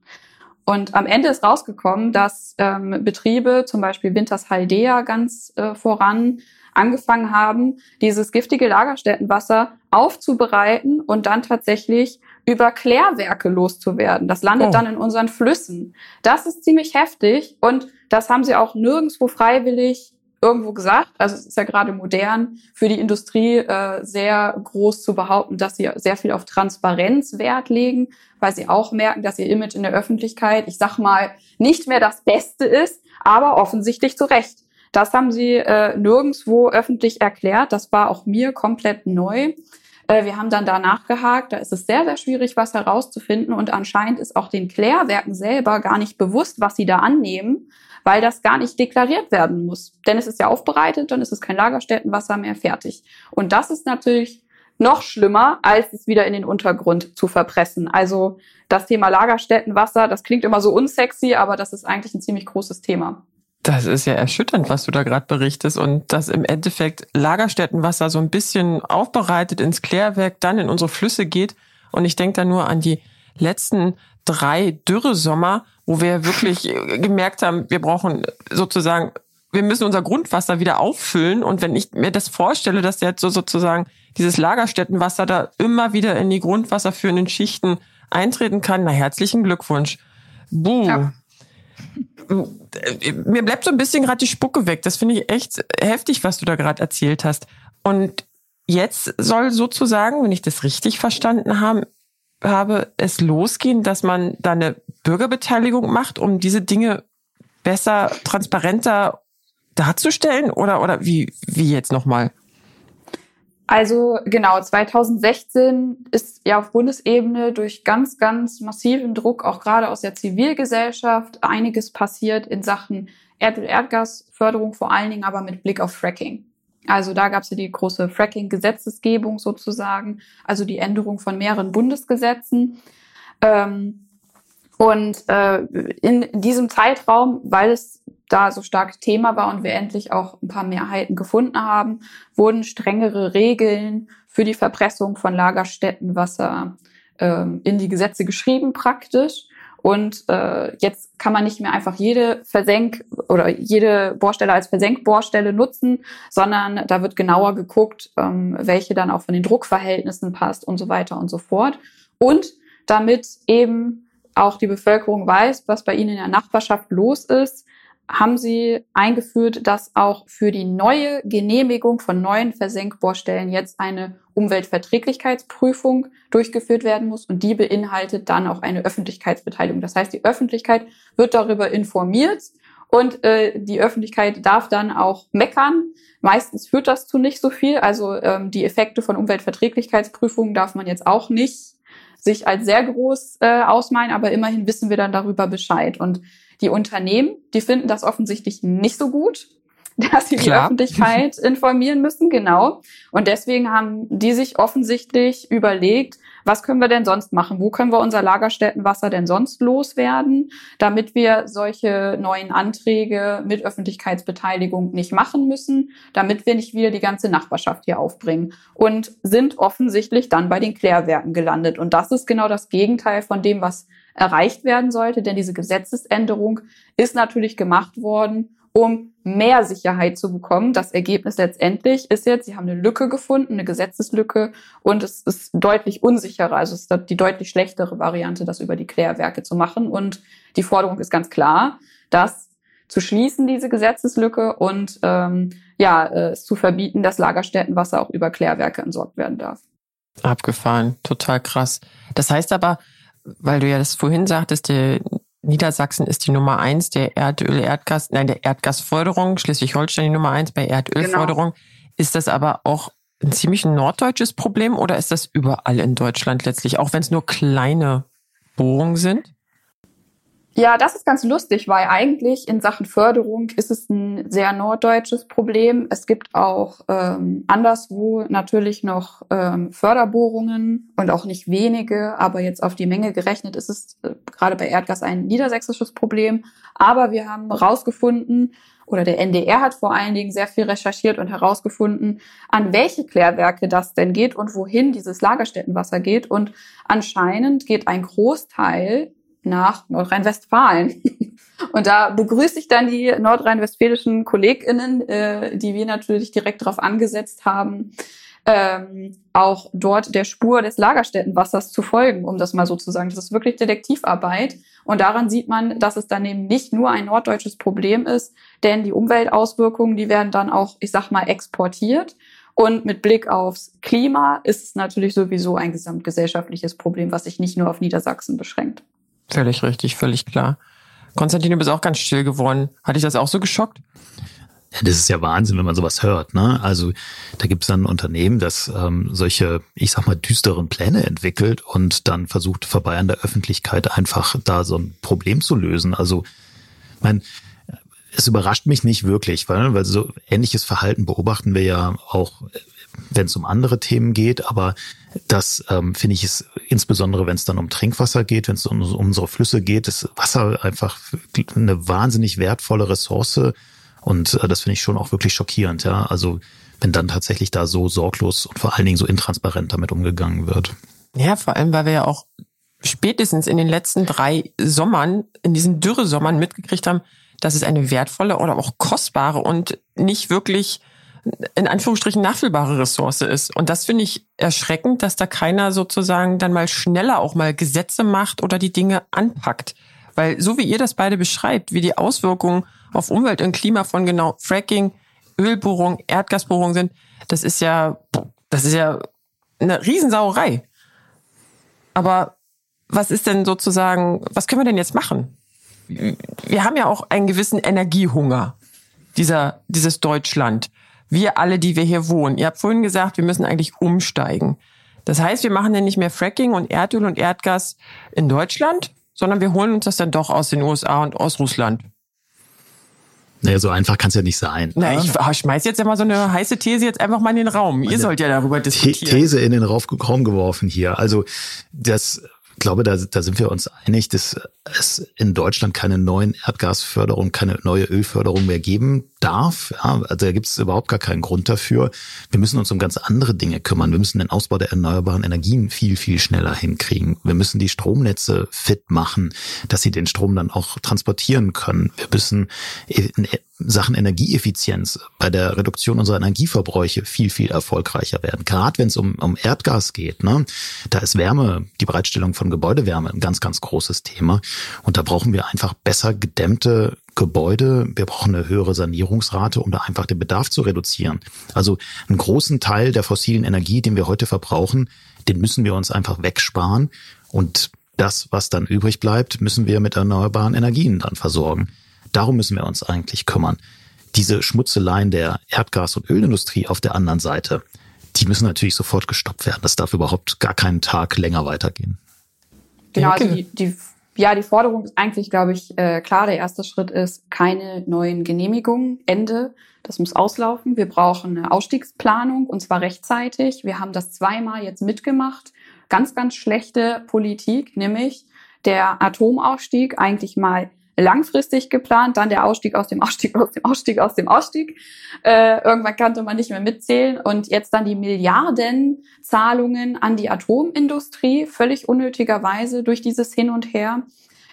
Und am Ende ist rausgekommen, dass ähm, Betriebe, zum Beispiel Winters Haldea ganz äh, voran, angefangen haben, dieses giftige Lagerstättenwasser aufzubereiten und dann tatsächlich über Klärwerke loszuwerden. Das landet oh. dann in unseren Flüssen. Das ist ziemlich heftig und das haben sie auch nirgendwo freiwillig irgendwo gesagt, also es ist ja gerade modern für die Industrie äh, sehr groß zu behaupten, dass sie sehr viel auf Transparenz Wert legen, weil sie auch merken, dass ihr Image in der Öffentlichkeit, ich sag mal, nicht mehr das Beste ist, aber offensichtlich zu Recht. Das haben sie äh, nirgendswo öffentlich erklärt. Das war auch mir komplett neu. Äh, wir haben dann da nachgehakt. Da ist es sehr, sehr schwierig, was herauszufinden. Und anscheinend ist auch den Klärwerken selber gar nicht bewusst, was sie da annehmen weil das gar nicht deklariert werden muss. Denn es ist ja aufbereitet, dann ist es kein Lagerstättenwasser mehr fertig. Und das ist natürlich noch schlimmer, als es wieder in den Untergrund zu verpressen. Also das Thema Lagerstättenwasser, das klingt immer so unsexy, aber das ist eigentlich ein ziemlich großes Thema. Das ist ja erschütternd, was du da gerade berichtest und dass im Endeffekt Lagerstättenwasser so ein bisschen aufbereitet ins Klärwerk dann in unsere Flüsse geht. Und ich denke da nur an die letzten drei Dürresommer, wo wir wirklich gemerkt haben, wir brauchen sozusagen, wir müssen unser Grundwasser wieder auffüllen. Und wenn ich mir das vorstelle, dass jetzt so sozusagen dieses Lagerstättenwasser da immer wieder in die grundwasserführenden Schichten eintreten kann, na herzlichen Glückwunsch. Buh. Ja. Mir bleibt so ein bisschen gerade die Spucke weg. Das finde ich echt heftig, was du da gerade erzählt hast. Und jetzt soll sozusagen, wenn ich das richtig verstanden habe, habe, es losgehen, dass man da eine Bürgerbeteiligung macht, um diese Dinge besser, transparenter darzustellen? Oder, oder wie, wie jetzt nochmal? Also genau, 2016 ist ja auf Bundesebene durch ganz, ganz massiven Druck, auch gerade aus der Zivilgesellschaft, einiges passiert in Sachen Erd- und Erdgasförderung, vor allen Dingen aber mit Blick auf Fracking. Also da gab es ja die große Fracking-Gesetzesgebung sozusagen, also die Änderung von mehreren Bundesgesetzen. Ähm, und äh, in diesem Zeitraum, weil es da so stark Thema war und wir endlich auch ein paar Mehrheiten gefunden haben, wurden strengere Regeln für die Verpressung von Lagerstättenwasser ähm, in die Gesetze geschrieben praktisch. Und äh, jetzt kann man nicht mehr einfach jede Versenk- oder jede Bohrstelle als Versenkbohrstelle nutzen, sondern da wird genauer geguckt, ähm, welche dann auch von den Druckverhältnissen passt und so weiter und so fort. Und damit eben auch die Bevölkerung weiß, was bei ihnen in der Nachbarschaft los ist, haben sie eingeführt, dass auch für die neue Genehmigung von neuen Versenkbohrstellen jetzt eine Umweltverträglichkeitsprüfung durchgeführt werden muss und die beinhaltet dann auch eine Öffentlichkeitsbeteiligung. Das heißt, die Öffentlichkeit wird darüber informiert und äh, die Öffentlichkeit darf dann auch meckern. Meistens führt das zu nicht so viel. Also ähm, die Effekte von Umweltverträglichkeitsprüfungen darf man jetzt auch nicht sich als sehr groß äh, ausmalen, aber immerhin wissen wir dann darüber Bescheid. Und die Unternehmen, die finden das offensichtlich nicht so gut, dass sie Klar. die Öffentlichkeit informieren müssen, genau. Und deswegen haben die sich offensichtlich überlegt, was können wir denn sonst machen? Wo können wir unser Lagerstättenwasser denn sonst loswerden, damit wir solche neuen Anträge mit Öffentlichkeitsbeteiligung nicht machen müssen, damit wir nicht wieder die ganze Nachbarschaft hier aufbringen und sind offensichtlich dann bei den Klärwerken gelandet. Und das ist genau das Gegenteil von dem, was erreicht werden sollte, denn diese Gesetzesänderung ist natürlich gemacht worden, um mehr Sicherheit zu bekommen. Das Ergebnis letztendlich ist jetzt, sie haben eine Lücke gefunden, eine Gesetzeslücke und es ist deutlich unsicherer. Also es ist die deutlich schlechtere Variante, das über die Klärwerke zu machen. Und die Forderung ist ganz klar, das zu schließen, diese Gesetzeslücke und ähm, ja, äh, es zu verbieten, dass Lagerstättenwasser auch über Klärwerke entsorgt werden darf. Abgefahren, total krass. Das heißt aber, weil du ja das vorhin sagtest, der Niedersachsen ist die Nummer eins der Erdöl, Erdgas, nein, der Erdgasförderung, Schleswig-Holstein die Nummer eins bei Erdölförderung. Genau. Ist das aber auch ein ziemlich norddeutsches Problem oder ist das überall in Deutschland letztlich, auch wenn es nur kleine Bohrungen sind? Ja, das ist ganz lustig, weil eigentlich in Sachen Förderung ist es ein sehr norddeutsches Problem. Es gibt auch ähm, anderswo natürlich noch ähm, Förderbohrungen und auch nicht wenige, aber jetzt auf die Menge gerechnet ist es äh, gerade bei Erdgas ein niedersächsisches Problem. Aber wir haben herausgefunden, oder der NDR hat vor allen Dingen sehr viel recherchiert und herausgefunden, an welche Klärwerke das denn geht und wohin dieses Lagerstättenwasser geht. Und anscheinend geht ein Großteil nach Nordrhein-Westfalen. Und da begrüße ich dann die nordrhein-westfälischen KollegInnen, äh, die wir natürlich direkt darauf angesetzt haben, ähm, auch dort der Spur des Lagerstättenwassers zu folgen, um das mal so zu sagen. Das ist wirklich Detektivarbeit. Und daran sieht man, dass es dann eben nicht nur ein norddeutsches Problem ist, denn die Umweltauswirkungen, die werden dann auch, ich sag mal, exportiert. Und mit Blick aufs Klima ist es natürlich sowieso ein gesamtgesellschaftliches Problem, was sich nicht nur auf Niedersachsen beschränkt. Völlig richtig, völlig klar. Konstantin, du bist auch ganz still geworden. Hat dich das auch so geschockt? Das ist ja Wahnsinn, wenn man sowas hört. Ne? Also da gibt es dann ein Unternehmen, das ähm, solche, ich sag mal, düsteren Pläne entwickelt und dann versucht, vorbei an der Öffentlichkeit einfach da so ein Problem zu lösen. Also, mein, es überrascht mich nicht wirklich, weil, weil so ähnliches Verhalten beobachten wir ja auch wenn es um andere Themen geht, aber das ähm, finde ich ist insbesondere, wenn es dann um Trinkwasser geht, wenn es um, um unsere Flüsse geht, ist Wasser einfach eine wahnsinnig wertvolle Ressource und äh, das finde ich schon auch wirklich schockierend, ja. Also wenn dann tatsächlich da so sorglos und vor allen Dingen so intransparent damit umgegangen wird. Ja, vor allem, weil wir ja auch spätestens in den letzten drei Sommern, in diesen Dürresommern mitgekriegt haben, dass es eine wertvolle oder auch kostbare und nicht wirklich in Anführungsstrichen nachfühlbare Ressource ist. Und das finde ich erschreckend, dass da keiner sozusagen dann mal schneller auch mal Gesetze macht oder die Dinge anpackt. Weil so wie ihr das beide beschreibt, wie die Auswirkungen auf Umwelt und Klima von genau Fracking, Ölbohrung, Erdgasbohrung sind, das ist ja, das ist ja eine Riesensauerei. Aber was ist denn sozusagen, was können wir denn jetzt machen? Wir haben ja auch einen gewissen Energiehunger, dieser, dieses Deutschland wir alle, die wir hier wohnen. Ihr habt vorhin gesagt, wir müssen eigentlich umsteigen. Das heißt, wir machen ja nicht mehr Fracking und Erdöl und Erdgas in Deutschland, sondern wir holen uns das dann doch aus den USA und aus Russland. Naja, so einfach kann es ja nicht sein. Na, ich, ich schmeiß jetzt immer so eine heiße These jetzt einfach mal in den Raum. Ihr sollt ja darüber diskutieren. These in den Raum geworfen hier. Also das glaube, da, da sind wir uns einig, dass es in Deutschland keine neuen Erdgasförderung, keine neue Ölförderung mehr geben darf. Ja, also da gibt es überhaupt gar keinen Grund dafür. Wir müssen uns um ganz andere Dinge kümmern. Wir müssen den Ausbau der erneuerbaren Energien viel, viel schneller hinkriegen. Wir müssen die Stromnetze fit machen, dass sie den Strom dann auch transportieren können. Wir müssen Sachen Energieeffizienz bei der Reduktion unserer Energieverbräuche viel, viel erfolgreicher werden. Gerade wenn es um, um Erdgas geht, ne, da ist Wärme, die Bereitstellung von Gebäudewärme ein ganz, ganz großes Thema. Und da brauchen wir einfach besser gedämmte Gebäude. Wir brauchen eine höhere Sanierungsrate, um da einfach den Bedarf zu reduzieren. Also einen großen Teil der fossilen Energie, den wir heute verbrauchen, den müssen wir uns einfach wegsparen. Und das, was dann übrig bleibt, müssen wir mit erneuerbaren Energien dann versorgen. Darum müssen wir uns eigentlich kümmern. Diese Schmutzeleien der Erdgas- und Ölindustrie auf der anderen Seite, die müssen natürlich sofort gestoppt werden. Das darf überhaupt gar keinen Tag länger weitergehen. Genau, also die, die ja, die Forderung ist eigentlich, glaube ich, äh, klar. Der erste Schritt ist keine neuen Genehmigungen. Ende. Das muss auslaufen. Wir brauchen eine Ausstiegsplanung und zwar rechtzeitig. Wir haben das zweimal jetzt mitgemacht. Ganz, ganz schlechte Politik, nämlich der Atomausstieg eigentlich mal langfristig geplant, dann der Ausstieg aus dem Ausstieg, aus dem Ausstieg, aus dem Ausstieg. Äh, irgendwann konnte man nicht mehr mitzählen und jetzt dann die Milliardenzahlungen an die Atomindustrie, völlig unnötigerweise durch dieses Hin und Her.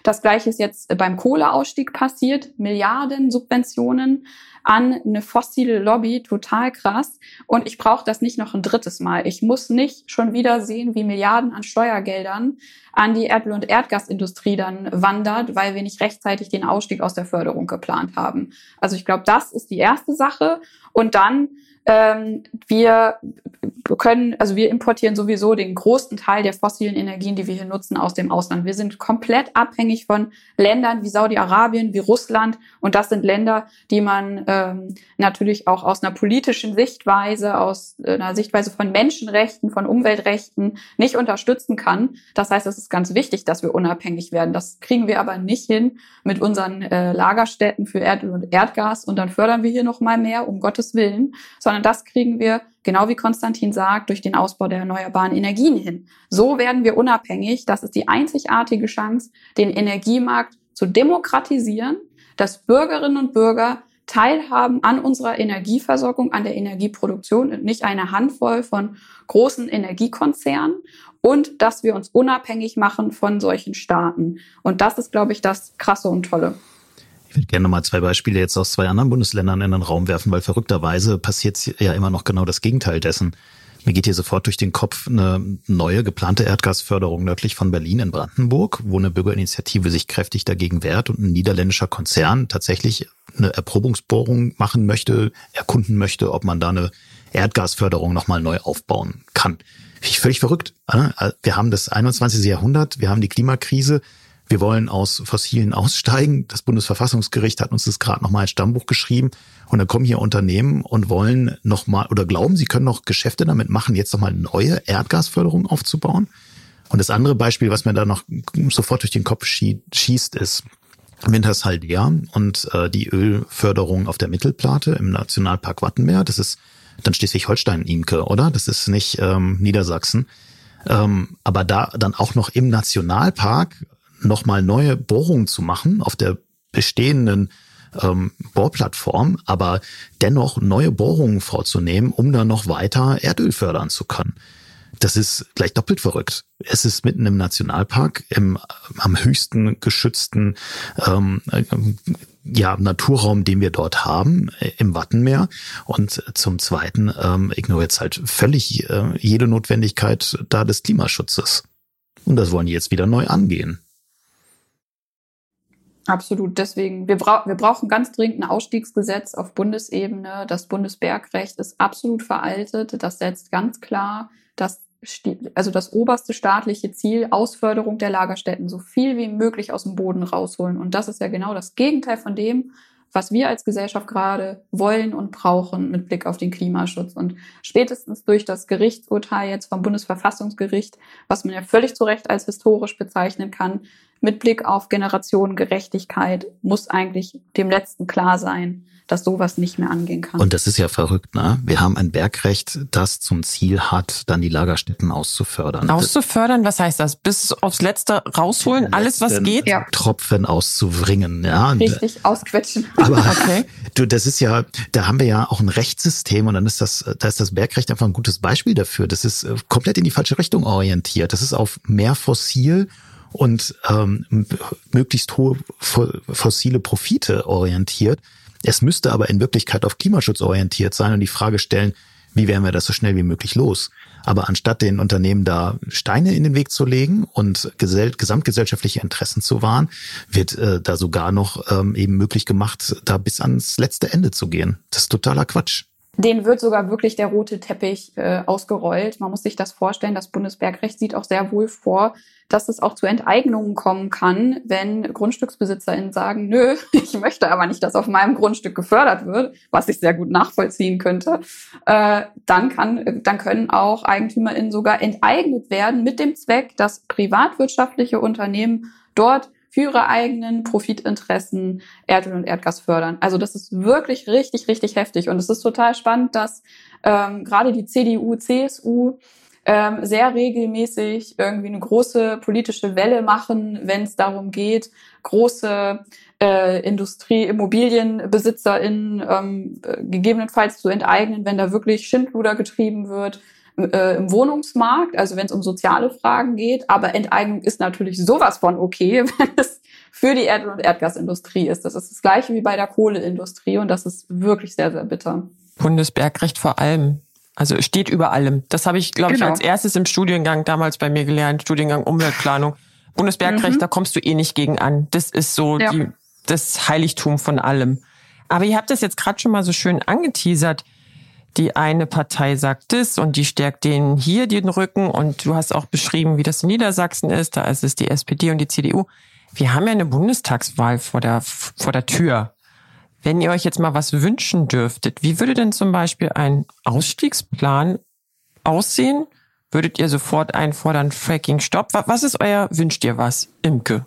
Das gleiche ist jetzt beim Kohleausstieg passiert, Milliarden Subventionen an eine fossile Lobby, total krass. Und ich brauche das nicht noch ein drittes Mal. Ich muss nicht schon wieder sehen, wie Milliarden an Steuergeldern an die Erdöl- und Erdgasindustrie dann wandert, weil wir nicht rechtzeitig den Ausstieg aus der Förderung geplant haben. Also ich glaube, das ist die erste Sache. Und dann Ähm, wir können, also wir importieren sowieso den größten Teil der fossilen Energien, die wir hier nutzen, aus dem Ausland. Wir sind komplett abhängig von Ländern wie Saudi-Arabien, wie Russland. Und das sind Länder, die man ähm, natürlich auch aus einer politischen Sichtweise, aus einer Sichtweise von Menschenrechten, von Umweltrechten nicht unterstützen kann. Das heißt, es ist ganz wichtig, dass wir unabhängig werden. Das kriegen wir aber nicht hin mit unseren äh, Lagerstätten für Erdöl und Erdgas und dann fördern wir hier noch mal mehr, um Gottes Willen, sondern das kriegen wir genau wie Konstantin sagt, durch den Ausbau der erneuerbaren Energien hin. So werden wir unabhängig. Das ist die einzigartige Chance, den Energiemarkt zu demokratisieren, dass Bürgerinnen und Bürger teilhaben an unserer Energieversorgung, an der Energieproduktion und nicht eine Handvoll von großen Energiekonzernen und dass wir uns unabhängig machen von solchen Staaten. Und das ist, glaube ich, das Krasse und Tolle. Ich würde gerne mal zwei Beispiele jetzt aus zwei anderen Bundesländern in den Raum werfen, weil verrückterweise passiert ja immer noch genau das Gegenteil dessen. Mir geht hier sofort durch den Kopf eine neue geplante Erdgasförderung nördlich von Berlin in Brandenburg, wo eine Bürgerinitiative sich kräftig dagegen wehrt und ein niederländischer Konzern tatsächlich eine Erprobungsbohrung machen möchte, erkunden möchte, ob man da eine Erdgasförderung nochmal neu aufbauen kann. Ich völlig verrückt. Wir haben das 21. Jahrhundert, wir haben die Klimakrise, wir wollen aus Fossilen aussteigen. Das Bundesverfassungsgericht hat uns das gerade nochmal als Stammbuch geschrieben. Und dann kommen hier Unternehmen und wollen nochmal oder glauben, sie können noch Geschäfte damit machen, jetzt nochmal neue Erdgasförderung aufzubauen. Und das andere Beispiel, was mir da noch sofort durch den Kopf schießt, ist Wintershaldea und äh, die Ölförderung auf der Mittelplate im Nationalpark Wattenmeer. Das ist dann Schleswig-Holstein-Imke, oder? Das ist nicht ähm, Niedersachsen. Ähm, aber da dann auch noch im Nationalpark nochmal neue Bohrungen zu machen auf der bestehenden ähm, Bohrplattform, aber dennoch neue Bohrungen vorzunehmen, um dann noch weiter Erdöl fördern zu können. Das ist gleich doppelt verrückt. Es ist mitten im Nationalpark, im am höchsten geschützten ähm, ja, Naturraum, den wir dort haben, äh, im Wattenmeer. Und zum Zweiten ähm, ignoriert es halt völlig äh, jede Notwendigkeit da des Klimaschutzes. Und das wollen die jetzt wieder neu angehen. Absolut. Deswegen, wir, bra wir brauchen ganz dringend ein Ausstiegsgesetz auf Bundesebene. Das Bundesbergrecht ist absolut veraltet. Das setzt ganz klar das, also das oberste staatliche Ziel, Ausförderung der Lagerstätten, so viel wie möglich aus dem Boden rausholen. Und das ist ja genau das Gegenteil von dem, was wir als Gesellschaft gerade wollen und brauchen mit Blick auf den Klimaschutz. Und spätestens durch das Gerichtsurteil jetzt vom Bundesverfassungsgericht, was man ja völlig zu Recht als historisch bezeichnen kann, mit Blick auf Generationengerechtigkeit muss eigentlich dem Letzten klar sein, dass sowas nicht mehr angehen kann. Und das ist ja verrückt, ne? Wir haben ein Bergrecht, das zum Ziel hat, dann die Lagerstätten auszufördern. Auszufördern, was heißt das? Bis aufs Letzte rausholen, alles was geht? Ja. Tropfen auszubringen, ja. Richtig ausquetschen. Aber okay. du, das ist ja, da haben wir ja auch ein Rechtssystem und dann ist das, da ist das Bergrecht einfach ein gutes Beispiel dafür. Das ist äh, komplett in die falsche Richtung orientiert. Das ist auf mehr fossil und ähm, möglichst hohe fossile Profite orientiert. Es müsste aber in Wirklichkeit auf Klimaschutz orientiert sein und die Frage stellen, wie werden wir das so schnell wie möglich los? Aber anstatt den Unternehmen da Steine in den Weg zu legen und gesamtgesellschaftliche Interessen zu wahren, wird äh, da sogar noch ähm, eben möglich gemacht, da bis ans letzte Ende zu gehen. Das ist totaler Quatsch. Den wird sogar wirklich der rote Teppich äh, ausgerollt. Man muss sich das vorstellen. Das Bundesbergrecht sieht auch sehr wohl vor, dass es auch zu Enteignungen kommen kann, wenn GrundstücksbesitzerInnen sagen, nö, ich möchte aber nicht, dass auf meinem Grundstück gefördert wird, was ich sehr gut nachvollziehen könnte, äh, dann kann, dann können auch EigentümerInnen sogar enteignet werden mit dem Zweck, dass privatwirtschaftliche Unternehmen dort für ihre eigenen Profitinteressen Erdöl und Erdgas fördern. Also das ist wirklich richtig, richtig heftig. Und es ist total spannend, dass ähm, gerade die CDU, CSU ähm, sehr regelmäßig irgendwie eine große politische Welle machen, wenn es darum geht, große äh, Industrie, ImmobilienbesitzerInnen ähm, gegebenenfalls zu enteignen, wenn da wirklich Schindluder getrieben wird äh, im Wohnungsmarkt, also wenn es um soziale Fragen geht. Aber Enteignung ist natürlich sowas von okay, wenn es für die Erd- und Erdgasindustrie ist. Das ist das gleiche wie bei der Kohleindustrie und das ist wirklich sehr, sehr bitter. Bundesbergrecht vor allem. Also steht über allem. Das habe ich, glaube genau. ich, als erstes im Studiengang damals bei mir gelernt, Studiengang Umweltplanung. Bundesbergrecht, mhm. da kommst du eh nicht gegen an. Das ist so ja. die, das Heiligtum von allem. Aber ihr habt das jetzt gerade schon mal so schön angeteasert die eine Partei sagt das und die stärkt denen hier den Rücken. Und du hast auch beschrieben, wie das in Niedersachsen ist. Da ist es die SPD und die CDU. Wir haben ja eine Bundestagswahl vor der, vor der Tür. Wenn ihr euch jetzt mal was wünschen dürftet, wie würde denn zum Beispiel ein Ausstiegsplan aussehen? Würdet ihr sofort einfordern, Fracking Stopp? Was ist euer Wünscht ihr was, Imke?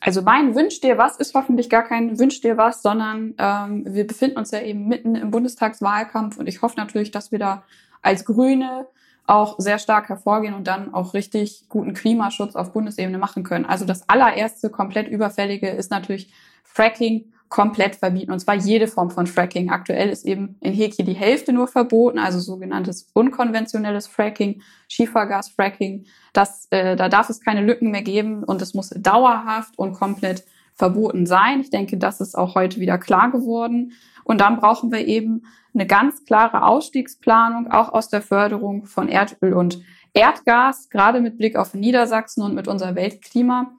Also mein Wünsch dir was ist hoffentlich gar kein Wünsch dir was, sondern ähm, wir befinden uns ja eben mitten im Bundestagswahlkampf und ich hoffe natürlich, dass wir da als Grüne auch sehr stark hervorgehen und dann auch richtig guten Klimaschutz auf Bundesebene machen können. Also das allererste komplett überfällige ist natürlich Fracking komplett verbieten, und zwar jede Form von Fracking. Aktuell ist eben in Heki die Hälfte nur verboten, also sogenanntes unkonventionelles Fracking, Schiefergasfracking. Das, äh, da darf es keine Lücken mehr geben und es muss dauerhaft und komplett verboten sein. Ich denke, das ist auch heute wieder klar geworden. Und dann brauchen wir eben eine ganz klare Ausstiegsplanung, auch aus der Förderung von Erdöl und Erdgas, gerade mit Blick auf Niedersachsen und mit unser Weltklima.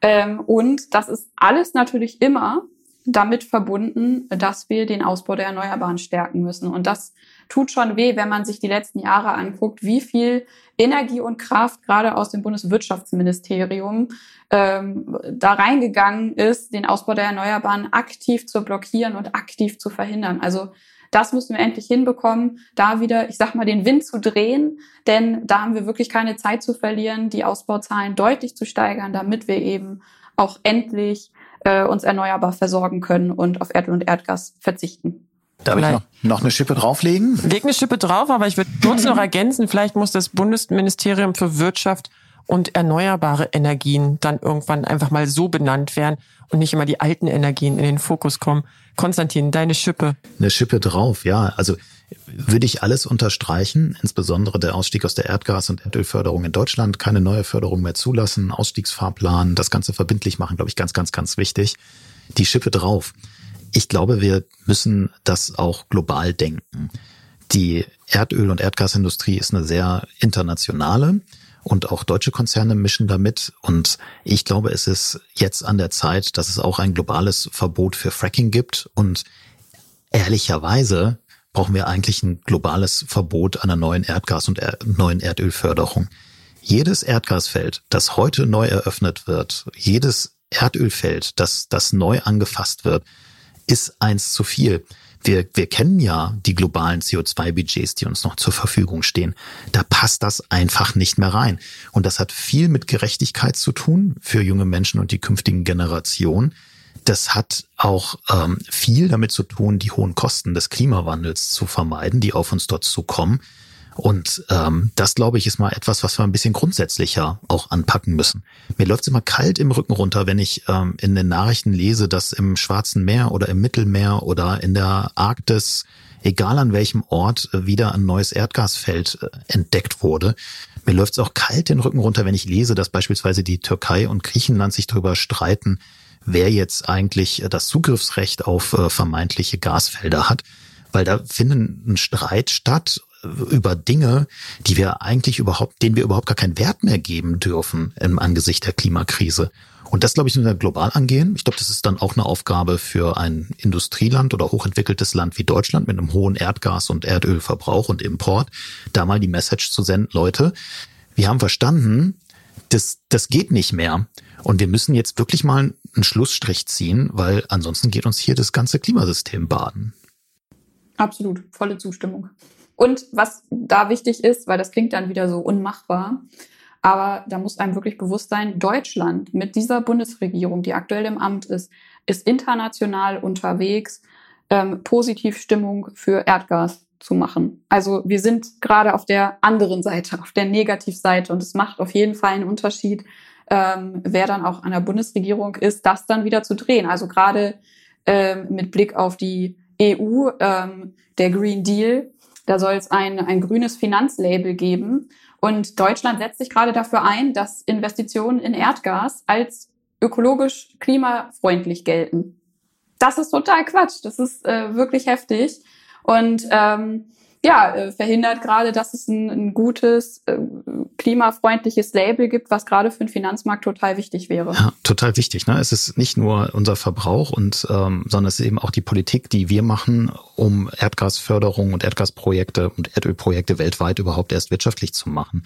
Ähm, und das ist alles natürlich immer damit verbunden, dass wir den Ausbau der Erneuerbaren stärken müssen. Und das tut schon weh, wenn man sich die letzten Jahre anguckt, wie viel Energie und Kraft gerade aus dem Bundeswirtschaftsministerium ähm, da reingegangen ist, den Ausbau der Erneuerbaren aktiv zu blockieren und aktiv zu verhindern. Also das müssen wir endlich hinbekommen, da wieder, ich sag mal, den Wind zu drehen, denn da haben wir wirklich keine Zeit zu verlieren, die Ausbauzahlen deutlich zu steigern, damit wir eben auch endlich äh, uns erneuerbar versorgen können und auf Erdöl und Erdgas verzichten. Darf ich noch, noch eine Schippe drauflegen? Leg eine Schippe drauf, aber ich würde kurz noch ergänzen, vielleicht muss das Bundesministerium für Wirtschaft und erneuerbare Energien dann irgendwann einfach mal so benannt werden und nicht immer die alten Energien in den Fokus kommen. Konstantin, deine Schippe. Eine Schippe drauf, ja. Also würde ich alles unterstreichen, insbesondere der Ausstieg aus der Erdgas- und Erdölförderung in Deutschland, keine neue Förderung mehr zulassen, Ausstiegsfahrplan, das Ganze verbindlich machen, glaube ich, ganz, ganz, ganz wichtig. Die Schippe drauf. Ich glaube, wir müssen das auch global denken. Die Erdöl- und Erdgasindustrie ist eine sehr internationale und auch deutsche Konzerne mischen damit. Und ich glaube, es ist jetzt an der Zeit, dass es auch ein globales Verbot für Fracking gibt. Und ehrlicherweise brauchen wir eigentlich ein globales Verbot einer neuen Erdgas- und er neuen Erdölförderung. Jedes Erdgasfeld, das heute neu eröffnet wird, jedes Erdölfeld, das, das neu angefasst wird, ist eins zu viel. Wir, wir kennen ja die globalen CO2-Budgets, die uns noch zur Verfügung stehen. Da passt das einfach nicht mehr rein. Und das hat viel mit Gerechtigkeit zu tun für junge Menschen und die künftigen Generationen. Das hat auch ähm, viel damit zu tun, die hohen Kosten des Klimawandels zu vermeiden, die auf uns dort zukommen. Und ähm, das, glaube ich, ist mal etwas, was wir ein bisschen grundsätzlicher auch anpacken müssen. Mir läuft es immer kalt im Rücken runter, wenn ich ähm, in den Nachrichten lese, dass im Schwarzen Meer oder im Mittelmeer oder in der Arktis, egal an welchem Ort, äh, wieder ein neues Erdgasfeld äh, entdeckt wurde. Mir läuft es auch kalt den Rücken runter, wenn ich lese, dass beispielsweise die Türkei und Griechenland sich darüber streiten, wer jetzt eigentlich äh, das Zugriffsrecht auf äh, vermeintliche Gasfelder hat, weil da finden ein Streit statt über Dinge, die wir eigentlich überhaupt, denen wir überhaupt gar keinen Wert mehr geben dürfen im Angesicht der Klimakrise. Und das, glaube ich, müssen wir global angehen. Ich glaube, das ist dann auch eine Aufgabe für ein Industrieland oder hochentwickeltes Land wie Deutschland mit einem hohen Erdgas- und Erdölverbrauch und Import, da mal die Message zu senden, Leute, wir haben verstanden, das, das geht nicht mehr. Und wir müssen jetzt wirklich mal einen Schlussstrich ziehen, weil ansonsten geht uns hier das ganze Klimasystem baden. Absolut, volle Zustimmung. Und was da wichtig ist, weil das klingt dann wieder so unmachbar, aber da muss einem wirklich bewusst sein, Deutschland mit dieser Bundesregierung, die aktuell im Amt ist, ist international unterwegs, ähm, positiv Stimmung für Erdgas zu machen. Also wir sind gerade auf der anderen Seite, auf der Negativseite und es macht auf jeden Fall einen Unterschied, ähm, wer dann auch an der Bundesregierung ist, das dann wieder zu drehen. Also gerade ähm, mit Blick auf die EU, ähm, der Green Deal, da soll es ein, ein grünes Finanzlabel geben. Und Deutschland setzt sich gerade dafür ein, dass Investitionen in Erdgas als ökologisch klimafreundlich gelten. Das ist total Quatsch. Das ist äh, wirklich heftig. Und ähm, ja, äh, verhindert gerade, dass es ein, ein gutes, äh, klimafreundliches Label gibt, was gerade für den Finanzmarkt total wichtig wäre. Ja, total wichtig. Ne? Es ist nicht nur unser Verbrauch und ähm, sondern es ist eben auch die Politik, die wir machen, um Erdgasförderung und Erdgasprojekte und Erdölprojekte weltweit überhaupt erst wirtschaftlich zu machen.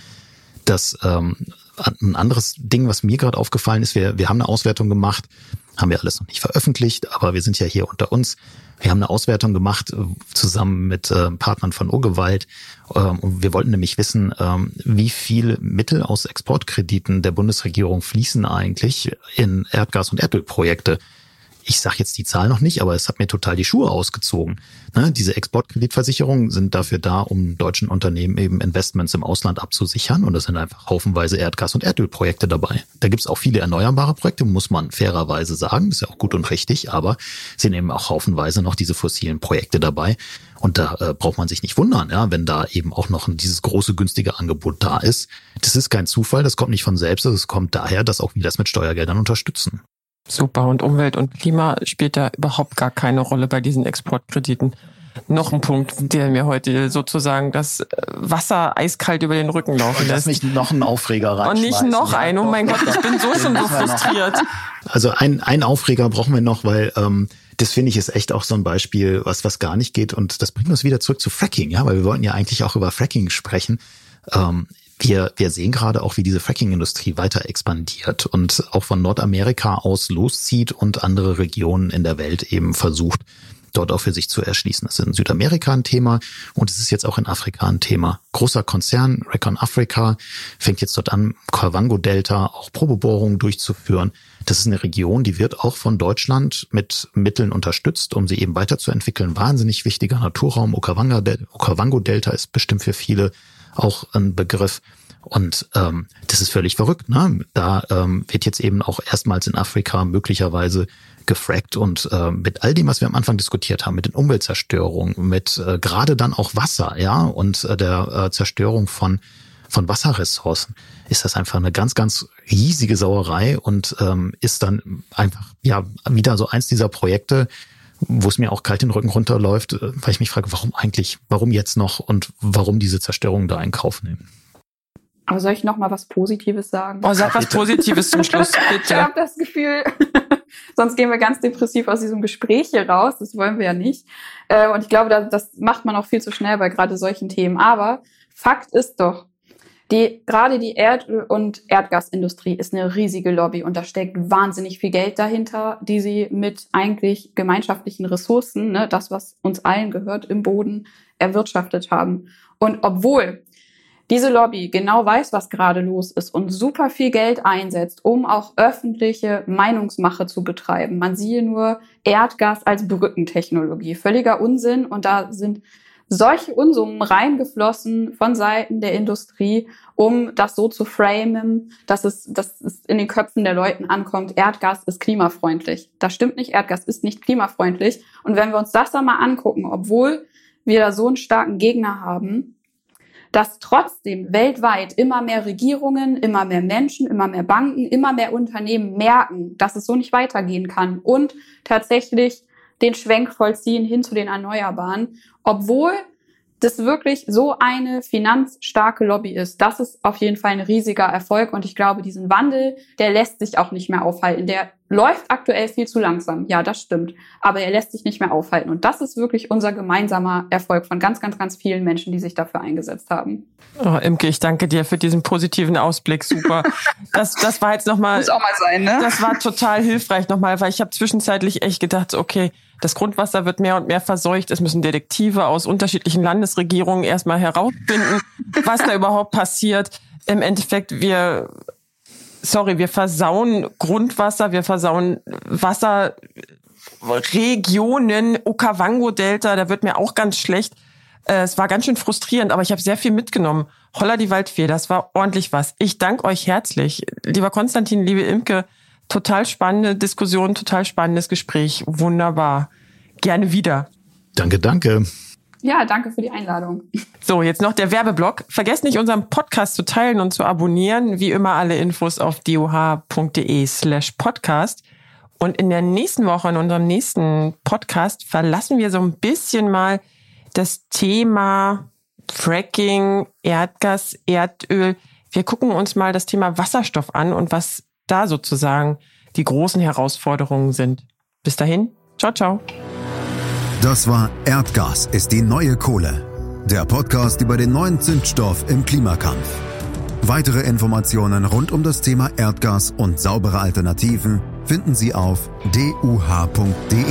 Das ähm, ein anderes Ding, was mir gerade aufgefallen ist, wir, wir haben eine Auswertung gemacht, haben wir alles noch nicht veröffentlicht, aber wir sind ja hier unter uns. Wir haben eine Auswertung gemacht äh, zusammen mit äh, Partnern von Urgewalt. Ähm, und wir wollten nämlich wissen, ähm, wie viel Mittel aus Exportkrediten der Bundesregierung fließen eigentlich in Erdgas- und Erdölprojekte ich sage jetzt die Zahl noch nicht, aber es hat mir total die Schuhe ausgezogen. Ne? Diese Exportkreditversicherungen sind dafür da, um deutschen Unternehmen eben Investments im Ausland abzusichern. Und es sind einfach haufenweise Erdgas- und Erdölprojekte dabei. Da gibt's auch viele erneuerbare Projekte, muss man fairerweise sagen. Das ist ja auch gut und richtig, aber sind eben auch haufenweise noch diese fossilen Projekte dabei. Und da äh, braucht man sich nicht wundern, ja, wenn da eben auch noch dieses große günstige Angebot da ist. Das ist kein Zufall, das kommt nicht von selbst, es kommt daher, dass auch wir das mit Steuergeldern unterstützen. Super. Und Umwelt und Klima spielt da überhaupt gar keine Rolle bei diesen Exportkrediten. Noch ein Punkt, der mir heute sozusagen das äh, Wasser eiskalt über den Rücken laufen lässt. Lass mich noch einen Aufreger rein. Und nicht noch einen. Oh mein Gott, ich bin so schon so frustriert. Also ein, ein Aufreger brauchen wir noch, weil ähm, das finde ich ist echt auch so ein Beispiel, was was gar nicht geht. Und das bringt uns wieder zurück zu Fracking, ja, weil wir wollten ja eigentlich auch über Fracking sprechen. Ähm, wir, wir sehen gerade auch, wie diese Fracking-Industrie weiter expandiert und auch von Nordamerika aus loszieht und andere Regionen in der Welt eben versucht, dort auch für sich zu erschließen. Das ist in Südamerika ein Thema und es ist jetzt auch in Afrika ein Thema. Großer Konzern, Recon Africa, fängt jetzt dort an, Kavango-Delta auch Probebohrungen durchzuführen. Das ist eine Region, die wird auch von Deutschland mit Mitteln unterstützt, um sie eben weiterzuentwickeln. Wahnsinnig wichtiger Naturraum. Okavango-Delta ist bestimmt für viele auch ein Begriff. Und ähm, das ist völlig verrückt. Ne? Da ähm, wird jetzt eben auch erstmals in Afrika möglicherweise gefrackt und äh, mit all dem, was wir am Anfang diskutiert haben, mit den Umweltzerstörungen, mit äh, gerade dann auch Wasser, ja, und äh, der äh, Zerstörung von von Wasserressourcen, ist das einfach eine ganz, ganz riesige Sauerei und ähm, ist dann einfach ja wieder so eins dieser Projekte, wo es mir auch kalt den Rücken runterläuft, äh, weil ich mich frage, warum eigentlich, warum jetzt noch und warum diese Zerstörung da in Kauf nehmen. Aber soll ich noch mal was Positives sagen? Oh, sag was Positives zum Schluss, bitte. Ich habe das Gefühl, sonst gehen wir ganz depressiv aus diesem Gespräch hier raus. Das wollen wir ja nicht. Äh, und ich glaube, das macht man auch viel zu schnell bei gerade solchen Themen. Aber Fakt ist doch, die, gerade die Erdöl- und Erdgasindustrie ist eine riesige Lobby und da steckt wahnsinnig viel Geld dahinter, die sie mit eigentlich gemeinschaftlichen Ressourcen, ne, das, was uns allen gehört, im Boden erwirtschaftet haben. Und obwohl diese Lobby genau weiß, was gerade los ist und super viel Geld einsetzt, um auch öffentliche Meinungsmache zu betreiben. Man siehe nur Erdgas als Brückentechnologie. Völliger Unsinn. Und da sind solche Unsummen reingeflossen von Seiten der Industrie, um das so zu framen, dass es, dass es in den Köpfen der Leuten ankommt, Erdgas ist klimafreundlich. Das stimmt nicht, Erdgas ist nicht klimafreundlich. Und wenn wir uns das dann mal angucken, obwohl wir da so einen starken Gegner haben, dass trotzdem weltweit immer mehr Regierungen, immer mehr Menschen, immer mehr Banken, immer mehr Unternehmen merken, dass es so nicht weitergehen kann und tatsächlich den Schwenk vollziehen hin zu den Erneuerbaren, obwohl das wirklich so eine finanzstarke Lobby ist. Das ist auf jeden Fall ein riesiger Erfolg und ich glaube, diesen Wandel, der lässt sich auch nicht mehr aufhalten. Der läuft aktuell viel zu langsam. Ja, das stimmt. Aber er lässt sich nicht mehr aufhalten. Und das ist wirklich unser gemeinsamer Erfolg von ganz, ganz, ganz vielen Menschen, die sich dafür eingesetzt haben. Oh, Imke, ich danke dir für diesen positiven Ausblick. Super. Das, das war jetzt nochmal. Muss auch mal sein, ne? Das war total hilfreich nochmal, weil ich habe zwischenzeitlich echt gedacht, okay, das Grundwasser wird mehr und mehr verseucht. Es müssen Detektive aus unterschiedlichen Landesregierungen erstmal herausfinden, was da überhaupt passiert. Im Endeffekt, wir, sorry, wir versauen Grundwasser, wir versauen Wasserregionen, Okavango-Delta, da wird mir auch ganz schlecht. Äh, es war ganz schön frustrierend, aber ich habe sehr viel mitgenommen. Holla die Waldfee, das war ordentlich was. Ich danke euch herzlich. Lieber Konstantin, liebe Imke, Total spannende Diskussion, total spannendes Gespräch. Wunderbar. Gerne wieder. Danke, danke. Ja, danke für die Einladung. So, jetzt noch der Werbeblock. Vergesst nicht, unseren Podcast zu teilen und zu abonnieren. Wie immer alle Infos auf doh.de slash podcast. Und in der nächsten Woche, in unserem nächsten Podcast, verlassen wir so ein bisschen mal das Thema Fracking, Erdgas, Erdöl. Wir gucken uns mal das Thema Wasserstoff an und was da sozusagen die großen Herausforderungen sind. Bis dahin, ciao, ciao. Das war Erdgas ist die neue Kohle. Der Podcast über den neuen Zündstoff im Klimakampf. Weitere Informationen rund um das Thema Erdgas und saubere Alternativen finden Sie auf duh.de.